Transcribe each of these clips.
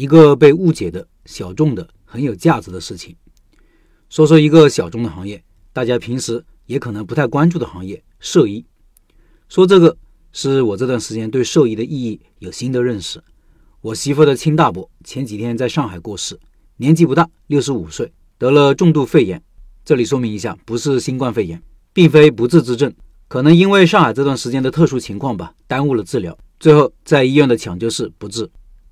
一个被误解的小众的很有价值的事情。说说一个小众的行业，大家平时也可能不太关注的行业——兽医。说这个是我这段时间对兽医的意义有新的认识。我媳妇的亲大伯前几天在上海过世，年纪不大，六十五岁，得了重度肺炎。这里说明一下，不是新冠肺炎，并非不治之症，可能因为上海这段时间的特殊情况吧，耽误了治疗，最后在医院的抢救室不治。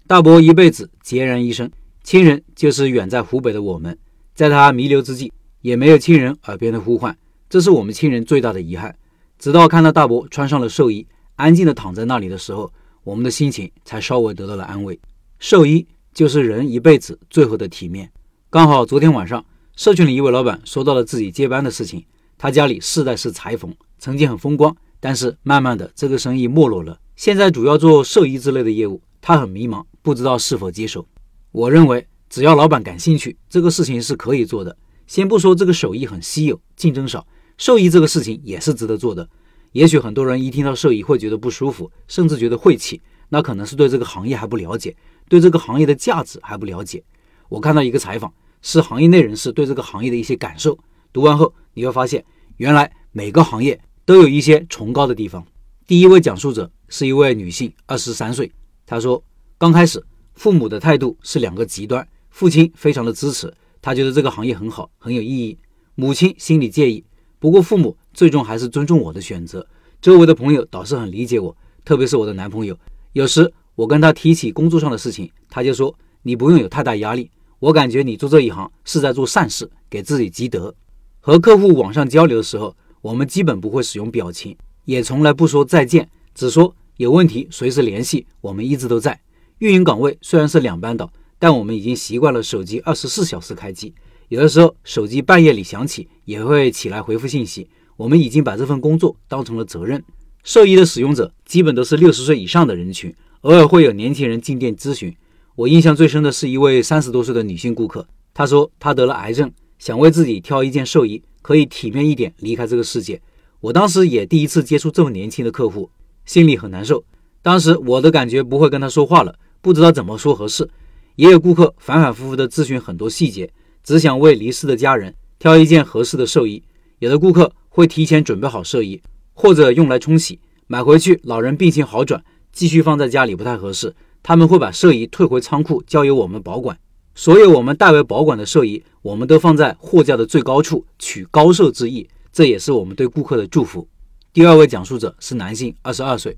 大伯一辈子孑然一身，亲人就是远在湖北的我们，在他弥留之际，也没有亲人耳边的呼唤，这是我们亲人最大的遗憾。直到看到大伯穿上了寿衣，安静地躺在那里的时候，我们的心情才稍微得到了安慰。寿衣就是人一辈子最后的体面。刚好昨天晚上，社群里一位老板说到了自己接班的事情，他家里世代是裁缝，曾经很风光，但是慢慢的这个生意没落了，现在主要做寿衣之类的业务，他很迷茫。不知道是否接手。我认为，只要老板感兴趣，这个事情是可以做的。先不说这个手艺很稀有，竞争少，兽医这个事情也是值得做的。也许很多人一听到兽医会觉得不舒服，甚至觉得晦气，那可能是对这个行业还不了解，对这个行业的价值还不了解。我看到一个采访，是行业内人士对这个行业的一些感受。读完后，你会发现，原来每个行业都有一些崇高的地方。第一位讲述者是一位女性，二十三岁，她说。刚开始，父母的态度是两个极端。父亲非常的支持，他觉得这个行业很好，很有意义。母亲心里介意，不过父母最终还是尊重我的选择。周围的朋友倒是很理解我，特别是我的男朋友。有时我跟他提起工作上的事情，他就说：“你不用有太大压力，我感觉你做这一行是在做善事，给自己积德。”和客户网上交流的时候，我们基本不会使用表情，也从来不说再见，只说有问题随时联系，我们一直都在。运营岗位虽然是两班倒，但我们已经习惯了手机二十四小时开机。有的时候手机半夜里响起，也会起来回复信息。我们已经把这份工作当成了责任。兽医的使用者基本都是六十岁以上的人群，偶尔会有年轻人进店咨询。我印象最深的是一位三十多岁的女性顾客，她说她得了癌症，想为自己挑一件寿衣，可以体面一点离开这个世界。我当时也第一次接触这么年轻的客户，心里很难受。当时我的感觉不会跟她说话了。不知道怎么说合适，也有顾客反反复复的咨询很多细节，只想为离世的家人挑一件合适的寿衣。有的顾客会提前准备好寿衣，或者用来冲洗，买回去老人病情好转，继续放在家里不太合适，他们会把寿衣退回仓库，交由我们保管。所有我们代为保管的寿衣，我们都放在货架的最高处，取高寿之意，这也是我们对顾客的祝福。第二位讲述者是男性，二十二岁，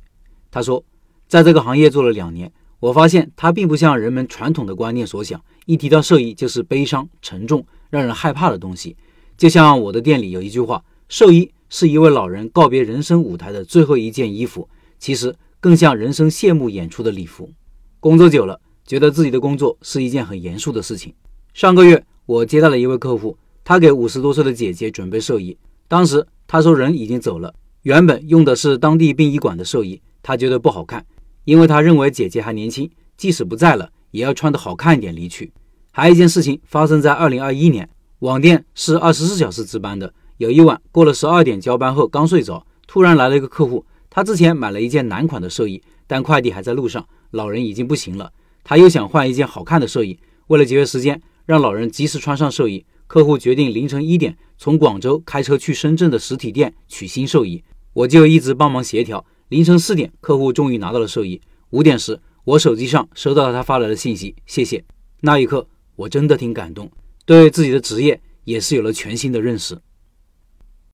他说，在这个行业做了两年。我发现它并不像人们传统的观念所想，一提到兽医就是悲伤、沉重、让人害怕的东西。就像我的店里有一句话：“兽医是一位老人告别人生舞台的最后一件衣服。”其实更像人生谢幕演出的礼服。工作久了，觉得自己的工作是一件很严肃的事情。上个月我接待了一位客户，他给五十多岁的姐姐准备寿衣。当时他说人已经走了，原本用的是当地殡仪馆的寿衣，他觉得不好看。因为他认为姐姐还年轻，即使不在了，也要穿得好看一点离去。还有一件事情发生在二零二一年，网店是二十四小时值班的。有一晚过了十二点交班后刚睡着，突然来了一个客户，他之前买了一件男款的寿衣，但快递还在路上，老人已经不行了，他又想换一件好看的寿衣。为了节约时间，让老人及时穿上寿衣，客户决定凌晨一点从广州开车去深圳的实体店取新寿衣，我就一直帮忙协调。凌晨四点，客户终于拿到了兽医。五点时，我手机上收到了他发来的信息，谢谢。那一刻，我真的挺感动，对自己的职业也是有了全新的认识。